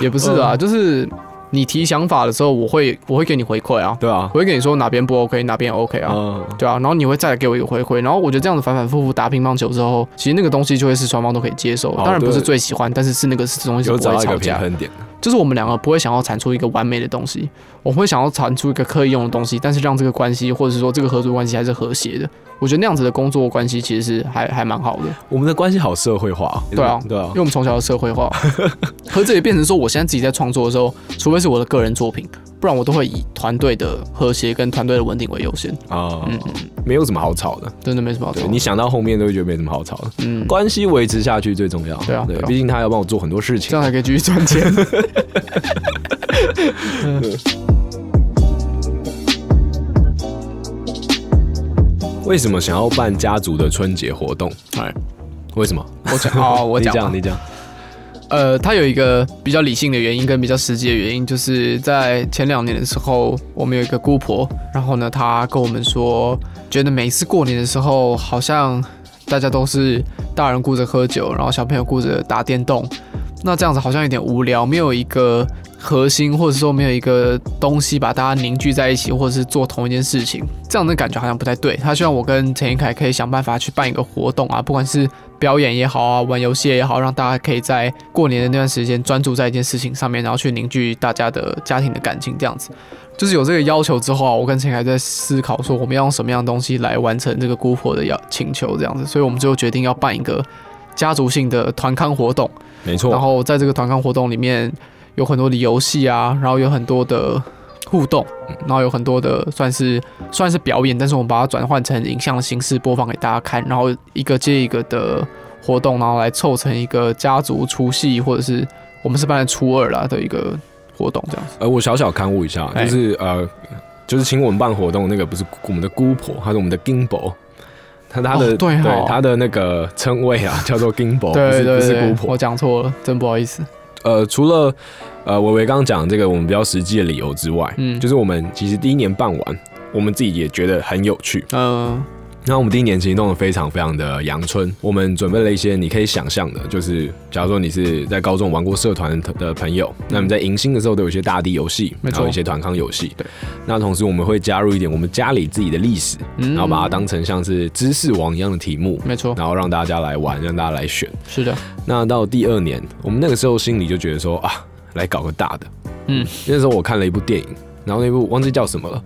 也不是嗯啊，就是你提想法的时候，我会我会给你回馈啊，对啊。我，会跟你说哪边不 OK，哪边 OK 啊。嗯，对啊，然后你会再给我一个回馈，然后我觉得这样子反反复复打乒乓球之后，其实那个东西就会是双方都可以接受，哦当然不是最喜欢，但是是那个是东西是不有找到一个会吵架，平衡点。就是我们两个不会想要产出一个完美的东西，我们会想要产出一个可以用的东西，但是让这个关系或者是说这个合作关系还是和谐的。我觉得那样子的工作关系其实是还 还蛮好的，我们的关系好社会化哦，对啊。对啊。因为，我们从小就社会化，可这也变成说，我现在自己在创作的时候，除非是我的个人作品，不然我都会以团队的和谐跟团队的稳定为优先，啊嗯，没有什么好吵的。真的没什么好吵。你想到后面都会觉得没什么好吵的，嗯，关系维持下去最重要。对对啊对，啊毕竟他要帮我做很多事情这样。还可以继续赚钱。为什么想要办家族的春节活动？哎，为什么？我讲哦，我讲 你讲，你讲。呃，它有一个比较理性的原因跟比较实际的原因，就是在前两年的时候，我们有一个姑婆，然后呢，她跟我们说，觉得每次过年的时候，好像大家都是大人顾着喝酒，然后小朋友顾着打电动，那这样子好像有点无聊，没有一个核心，或者说没有一个东西把大家凝聚在一起，或者是做同一件事情，这样的感觉好像不太对。他希望我跟陈一凯可以想办法去办一个活动啊，不管是表演也好啊，玩游戏也好，让大家可以在过年的那段时间专注在一件事情上面，然后去凝聚大家的家庭的感情，这样子。就是有这个要求之后啊，我跟陈凯在思考说，我们要用什么样的东西来完成这个姑婆的要请求，这样子。所以我们最后决定要办一个家族性的团康活动。没错。然后在这个团康活动里面有很多的游戏啊，然后有很多的互动，然后有很多的算是算是表演，但是我们把它转换成影像的形式播放给大家看，然后一个接一个的活动，然后来凑成一个家族除夕或者是我们是办在初二啦的一个活动这样子。呃，我小小刊物一下，哎就是呃，就是请我们办活动那个不是我们的姑婆，她是我们的 Gimbo，她她的、哦对哦她的那个称谓啊叫做 Gimbo，对 不是不是姑，婆我。讲错了，真不好意思。呃，除了呃维维刚刚讲这个我们比较实际的理由之外，嗯。就是我们其实第一年办完，我们自己也觉得很有趣。嗯、那我们第一年其实弄得非常非常的阳春，我们准备了一些你可以想象的，就是假如说你是在高中玩过社团的朋友，那么在迎新的时候都有一些大地游戏，然后一些团康游戏。对，那同时我们会加入一点我们家里自己的历史，嗯。然后把它当成像是知识王一样的题目，没错，然后让大家来玩，让大家来选。是的，那到第二年，我们那个时候心里就觉得说啊，来搞个大的。嗯，那时候我看了一部电影，然后那部忘记叫什么了，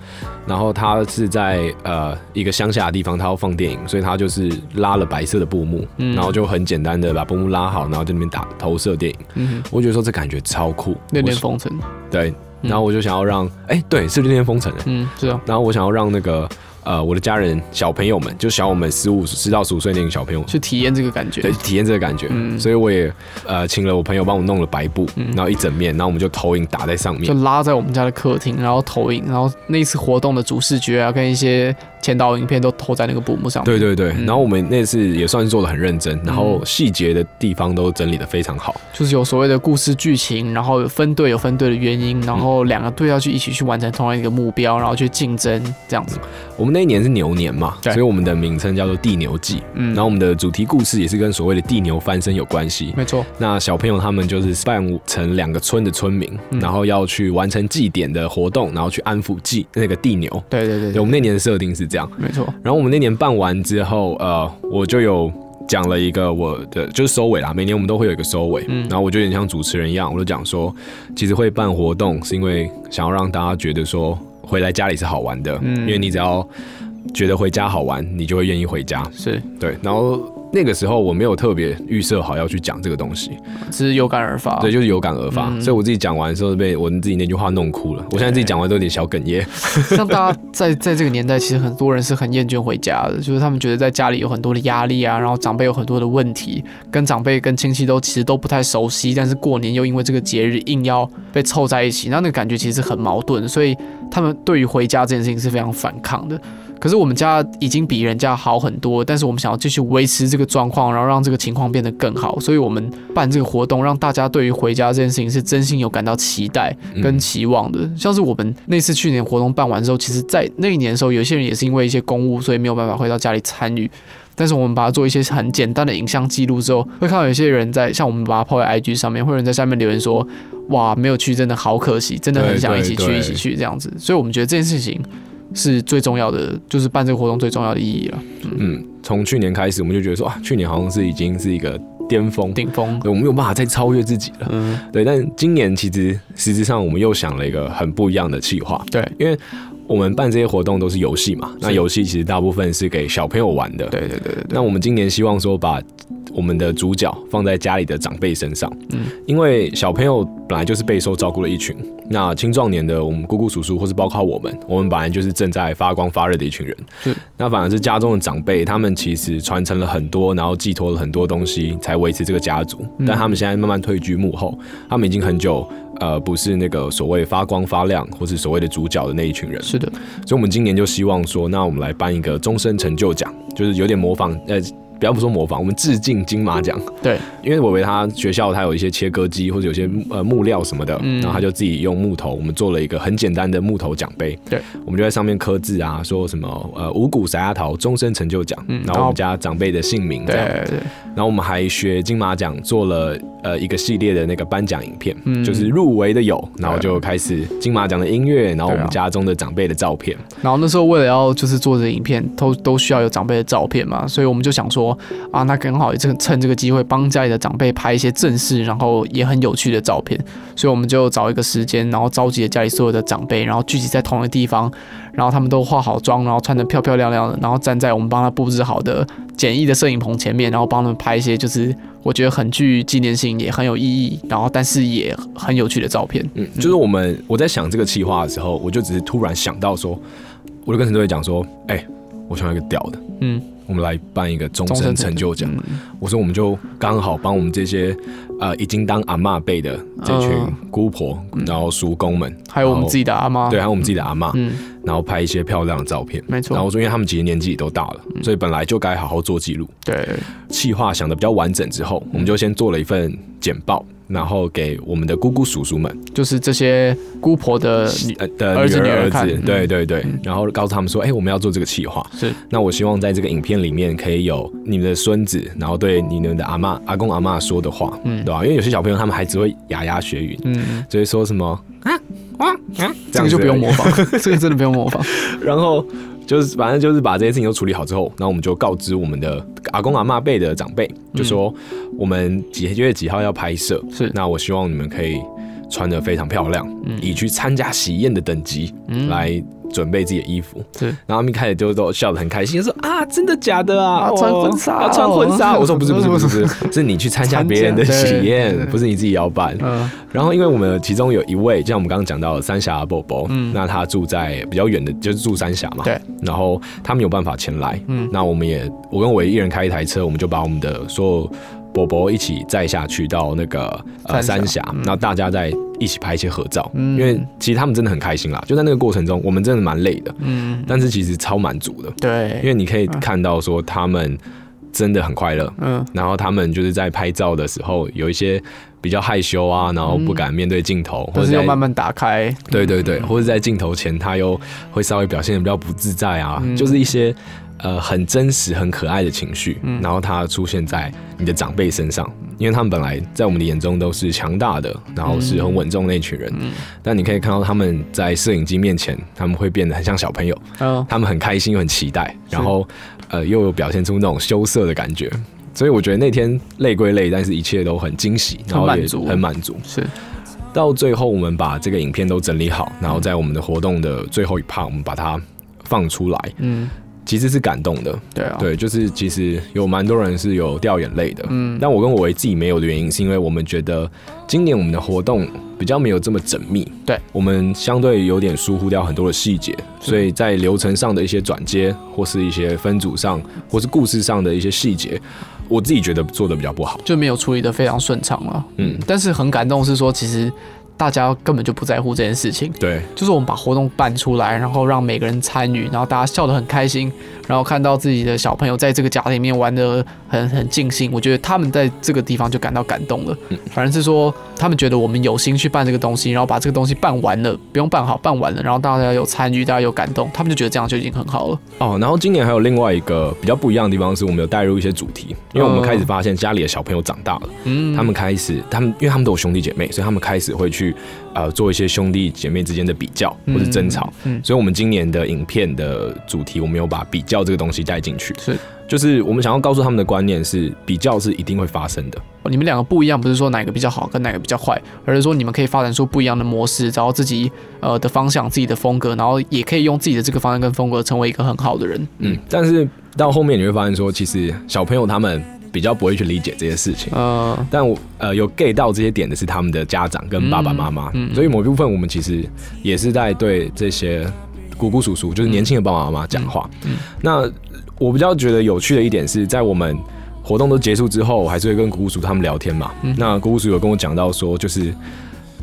然后他是在呃一个乡下的地方，他要放电影，所以他就是拉了白色的布幕，嗯。然后就很简单的把布幕拉好，然后在那边打投射电影。嗯，我觉得说这感觉超酷，恋恋我风尘，对，然后我就想要让，哎、对，是恋恋风尘哎，嗯，是啊，然后我想要让那个呃我的家人小朋友们，就小我们十五十到十五岁那个小朋友。去体验这个感觉。对，体验这个感觉，嗯所以我也呃请了我朋友帮我弄了白布，嗯然后一整面，然后我们就投影打在上面就，拉在我们家的客厅，然后投影，然后那一次活动的主视觉啊，跟一些前导影片都投在那个布幕上面。对对对，嗯然后我们那次也算是做的很认真，然后细节的地方都整理的非常好。就是有所谓的故事剧情，然后有分队有分队的原因，然后两个队要去一起去完成同样一个目标，然后去竞争这样子。我们那一年是牛年嘛，对所以我们的名称叫做地牛记。嗯然后我们的主题故事也是跟所谓的地牛翻身有关系。没错，那小朋友他们就是扮成两个村的村民，嗯然后要去完成祭典的活动，然后去安抚祭那个地牛。对对对对，我们那年的设定是这样。没错，然后我们那年办完之后，呃，我就有讲了一个我的就是收尾啦，每年我们都会有一个收尾，嗯。然后我就有点像主持人一样，我就讲说，其实会办活动是因为想要让大家觉得说回来家里是好玩的，嗯。因为你只要觉得回家好玩，你就会愿意回家，是。对，然后。那个时候我没有特别预设好要去讲这个东西，只是有感而发。对，就是有感而发，嗯所以我自己讲完的时候被我自己那句话弄哭了。我现在自己讲完都有点小哽咽。像大家在在这个年代，其实很多人是很厌倦回家的，就是他们觉得在家里有很多的压力啊，然后长辈有很多的问题，跟长辈跟亲戚都其实都不太熟悉，但是过年又因为这个节日硬要被凑在一起，那那个感觉其实很矛盾，所以他们对于回家这件事情是非常反抗的。可是我们家已经比人家好很多，但是我们想要继续维持这个状况，然后让这个情况变得更好，所以我们办这个活动，让大家对于回家这件事情是真心有感到期待跟嗯期望的。像是我们那次去年活动办完之后，其实，在那一年的时候，有些人也是因为一些公务，所以没有办法回到家里参与。但是我们把它做一些很简单的影像记录之后，会看到有些人在像我们把它抛在 IG 上面，会有人在下面留言说：“哇，没有去真的好可惜，真的很想一起去，一起去这样子。”所以我们觉得这件事情是最重要的，就是办这个活动最重要的意义了，嗯，从去年开始我们就觉得说啊，去年好像是已经是一个巅峰，顶峰。对我们没有办法再超越自己了。嗯，对，但今年其实实质上我们又想了一个很不一样的计划，对因为我们办这些活动都是游戏嘛，那游戏其实大部分是给小朋友玩的。对对对对对。那我们今年希望说把我们的主角放在家里的长辈身上，嗯因为小朋友本来就是备受照顾的一群，那青壮年的我们姑姑叔叔，或是包括我们，我们本来就是正在发光发热的一群人是。那反而是家中的长辈，他们其实传承了很多，然后寄托了很多东西，才维持这个家族。嗯但他们现在慢慢退居幕后，他们已经很久。呃，不是那个所谓发光发亮，或是所谓的主角的那一群人，是的，所以我们今年就希望说，那我们来颁一个终身成就奖，就是有点模仿，呃，不要不说模仿，我们致敬金马奖。对，因为伟伟他学校他有一些切割机或者有些呃木料什么的，嗯然后他就自己用木头，我们做了一个很简单的木头奖杯。对，我们就在上面刻字啊，说什么呃五谷撒丫桃终身成就奖，嗯然后我们家长辈的姓名这对样。对，然后我们还学金马奖做了呃一个系列的那个颁奖影片，嗯就是入围的有，然后就开始金马奖的音乐，然后我们家中的长辈的照片。然后那时候为了要就是做这影片，都都需要有长辈的照片嘛，所以我们就想说啊，那刚好这个趁这个机会帮家里的长辈拍一些正式，然后也很有趣的照片，所以我们就找一个时间，然后召集了家里所有的长辈，然后聚集在同一个地方，然后他们都化好妆，然后穿得漂漂亮亮的，然后站在我们帮他布置好的简易的摄影棚前面，然后帮他们拍一些就是我觉得很具纪念性，也很有意义，然后但是也很有趣的照片。嗯，就是我们我在想这个企划的时候，我就只是突然想到说，我就跟陈队讲说，哎、我想要一个屌的，嗯，我们来办一个终身成就奖。嗯。我说我们就刚好帮我们这些呃已经当阿嬷辈的这群嗯姑婆，然后叔公们，还有我们自己的阿妈，对，还有我们自己的阿妈，嗯，然后拍一些漂亮的照片。没错。然后我说，因为他们其实年纪也都大了，所以本来就该好好做记录。对，企划想的比较完整之后，我们就先做了一份简报，然后给我们的姑姑叔叔们，就是这些姑婆的的儿子女儿儿子，对对对，然后告诉他们说，哎、我们要做这个企划，是。那我希望在这个影片里面可以有你们的孙子，然后对你们的阿妈、阿公、阿妈说的话，嗯。对吧？因为有些小朋友他们还只会牙牙学语，嗯，就会说什么啊啊啊，这个就不用模仿。仿，这个真的不用模仿。然后就是反正就是把这些事情都处理好之后，然后我们就告知我们的阿公阿妈辈的长辈，就说我们几月几号要拍摄，嗯是。那我希望你们可以穿的非常漂亮，嗯。以去参加喜宴的等级嗯。来准备自己的衣服。对然后他们一开始就都笑得很开心，说啊，真的假的啊？穿婚纱要穿婚纱。哦 我说不是不是不是不是，是你去参加别人的喜宴，不是你自己要办。嗯然后因为我们其中有一位，就像我们刚刚讲到三峡宝宝，嗯那他住在比较远的，就是住三峡嘛。对。然后他没有办法前来，嗯那我们也我跟伟一人开一台车，我们就把我们的所有宝宝一起载下去到那个呃三峡。然后大家再一起拍一些合照，嗯。因为其实他们真的很开心啦，就在那个过程中，我们真的蛮累的，嗯，但是其实超满足的，对，因为你可以看到说他们真的很快乐，嗯。然后他们就是在拍照的时候有一些比较害羞啊，然后不敢面对镜头，或是要慢慢打开。对对对，或者在镜头前他又会稍微表现的比较不自在啊，嗯。就是一些呃很真实、很可爱的情绪，嗯。然后它出现在你的长辈身上，因为他们本来在我们的眼中都是强大的，然后是很稳重的那群人，嗯。但你可以看到他们在摄影机面前，他们会变得很像小朋友，嗯，他们很开心又很期待，然后呃又有表现出那种羞涩的感觉。所以我觉得那天累归累，但是一切都很惊喜，然后也很满足。是。到最后，我们把这个影片都整理好，然后在我们的活动的最后一趴，我们把它放出来，嗯其实是感动的。对啊，对，就是其实有蛮多人是有掉眼泪的。嗯但我跟我为自己没有的原因，是因为我们觉得今年我们的活动比较没有这么缜密，对我们相对有点疏忽掉很多的细节，所以在流程上的一些转接，或是一些分组上，或是故事上的一些细节，我自己觉得做的比较不好。就没有处理的非常顺畅了。嗯但是很感动是说，其实大家根本就不在乎这件事情。对，就是我们把活动办出来，然后让每个人参与，然后大家笑得很开心，然后看到自己的小朋友在这个家里面玩得很很尽兴，我觉得他们在这个地方就感到感动了。反正是说他们觉得我们有心去办这个东西，然后把这个东西办完了，不用办好，办完了，然后大家有参与，大家有感动，他们就觉得这样就已经很好了。哦，然后今年还有另外一个比较不一样的地方是，我们有带入一些主题，因为我们开始发现家里的小朋友长大了，嗯，他们开始，他们因为他们都有兄弟姐妹，所以他们开始会去呃做一些兄弟姐妹之间的比较或者争吵，嗯所以我们今年的影片的主题，我们有把比较这个东西带进去，是就是我们想要告诉他们的观念是，比较是一定会发生的。你们两个不一样，不是说哪个比较好跟哪个比较坏，而是说你们可以发展出不一样的模式，找到自己呃的方向、自己的风格，然后也可以用自己的这个方向跟风格成为一个很好的人。嗯，但是到后面你会发现说，其实小朋友他们比较不会去理解这些事情。呃，但我呃有 get 到这些点的是他们的家长跟爸爸妈妈，所以某一部分我们其实也是在对这些姑姑叔叔，就是年轻的爸爸妈妈讲话。那我比较觉得有趣的一点是在我们活动都结束之后，我还是会跟姑姑叔他们聊天嘛。嗯那姑姑叔有跟我讲到说，就是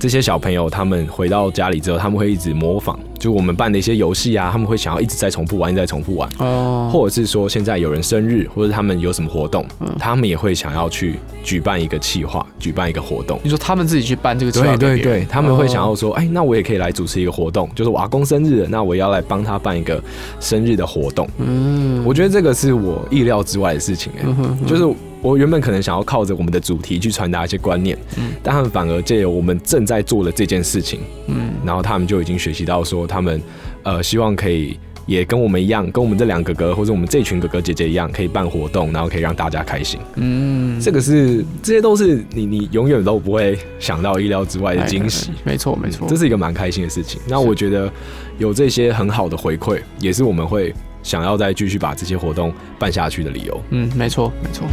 这些小朋友他们回到家里之后，他们会一直模仿，就我们办的一些游戏啊，他们会想要一直在重复玩，一直在重复玩。哦，或者是说现在有人生日，或者他们有什么活动，嗯他们也会想要去举办一个企划，举办一个活动。你说他们自己去办这个企划对对对，他们会想要哦说，哎、那我也可以来主持一个活动，就是我阿公生日了，那我要来帮他办一个生日的活动。嗯，我觉得这个是我意料之外的事情、哎、就是我原本可能想要靠着我们的主题去传达一些观念，嗯但他们反而借由我们正在做的这件事情，嗯然后他们就已经学习到说，他们呃希望可以也跟我们一样，跟我们这两个哥哥或者我们这群哥哥姐姐一样，可以办活动，然后可以让大家开心。嗯，这个是这些都是你你永远都不会想到意料之外的惊喜。哎没错没错，这是一个蛮开心的事情。那我觉得有这些很好的回馈，也是我们会想要再继续把这些活动办下去的理由。嗯没错没错，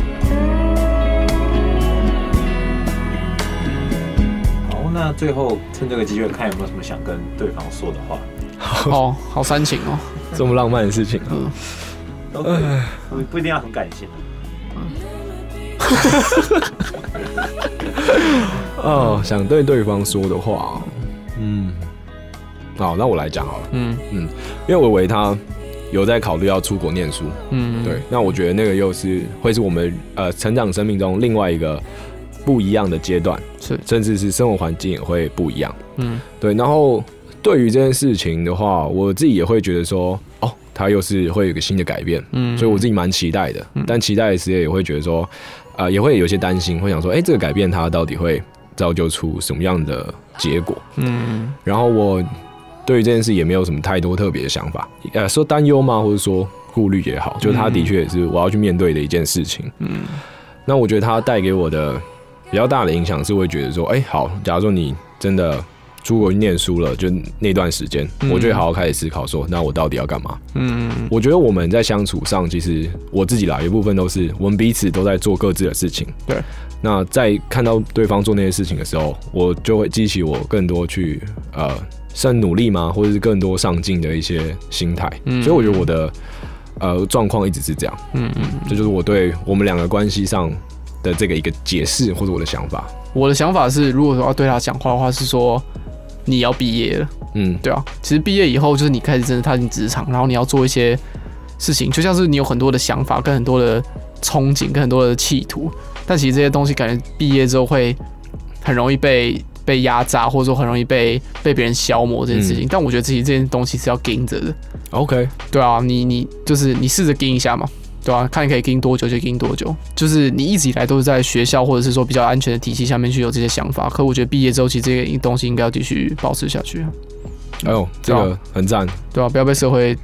那最后趁这个机会，看有没有什么想跟对方说的话，好，好煽情哦，这么浪漫的事情，嗯。都可以，不不一定要很感性。哦，想对对方说的话，嗯，好，那我来讲好了，嗯。嗯因为维维他有在考虑要出国念书，嗯，对，那我觉得那个又是会是我们呃成长生命中另外一个不一样的阶段，是甚至是生活环境也会不一样。嗯对，然后对于这件事情的话，我自己也会觉得说，哦，它又是会有一个新的改变，嗯，所以我自己蛮期待的。但期待的时间也会觉得说，呃，也会有些担心，会想说，哎、这个改变它到底会造就出什么样的结果？嗯然后我对于这件事也没有什么太多特别的想法，呃，说担忧吗，或者说顾虑也好，就是它的确也是我要去面对的一件事情。嗯那我觉得他带给我的比较大的影响是，会觉得说，哎、好，假如说你真的出国去念书了，就那段时间，嗯我就会好好开始思考说，那我到底要干嘛？嗯我觉得我们在相处上，其实我自己啦，有一部分都是我们彼此都在做各自的事情。对。那在看到对方做那些事情的时候，我就会激起我更多去呃，算努力吗，或者是更多上进的一些心态。嗯所以我觉得我的呃状况一直是这样。嗯嗯，这就是我对我们两个关系上的这个一个解释或者我的想法。我的想法是，如果说要对他讲话的话，是说你要毕业了。嗯，对啊，其实毕业以后就是你开始真的踏进职场，然后你要做一些事情，就像是你有很多的想法、跟很多的憧憬、跟很多的企图，但其实这些东西感觉毕业之后会很容易被被压榨，或者说很容易被被别人消磨这件事情。但我觉得自己这件东西是要盯着的，OK，对啊，你你就是你试着盯一下嘛。对啊，看你可以盯多久就盯多久。就是你一直以来都是在学校或者是说比较安全的体系下面去有这些想法，可我觉得毕业之后，其实这个东西应该要继续保持下去。哎呦，这对个很赞，对啊，不要被社会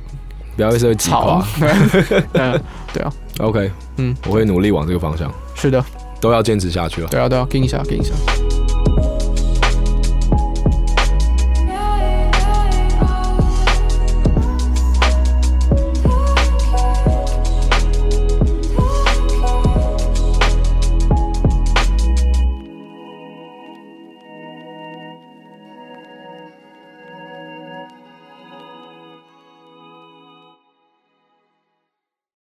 不要被社会击吵垮。。嗯，对啊，OK，嗯，我会努力往这个方向，是的，都要坚持下去了。对啊，对啊，跟一下，跟一下。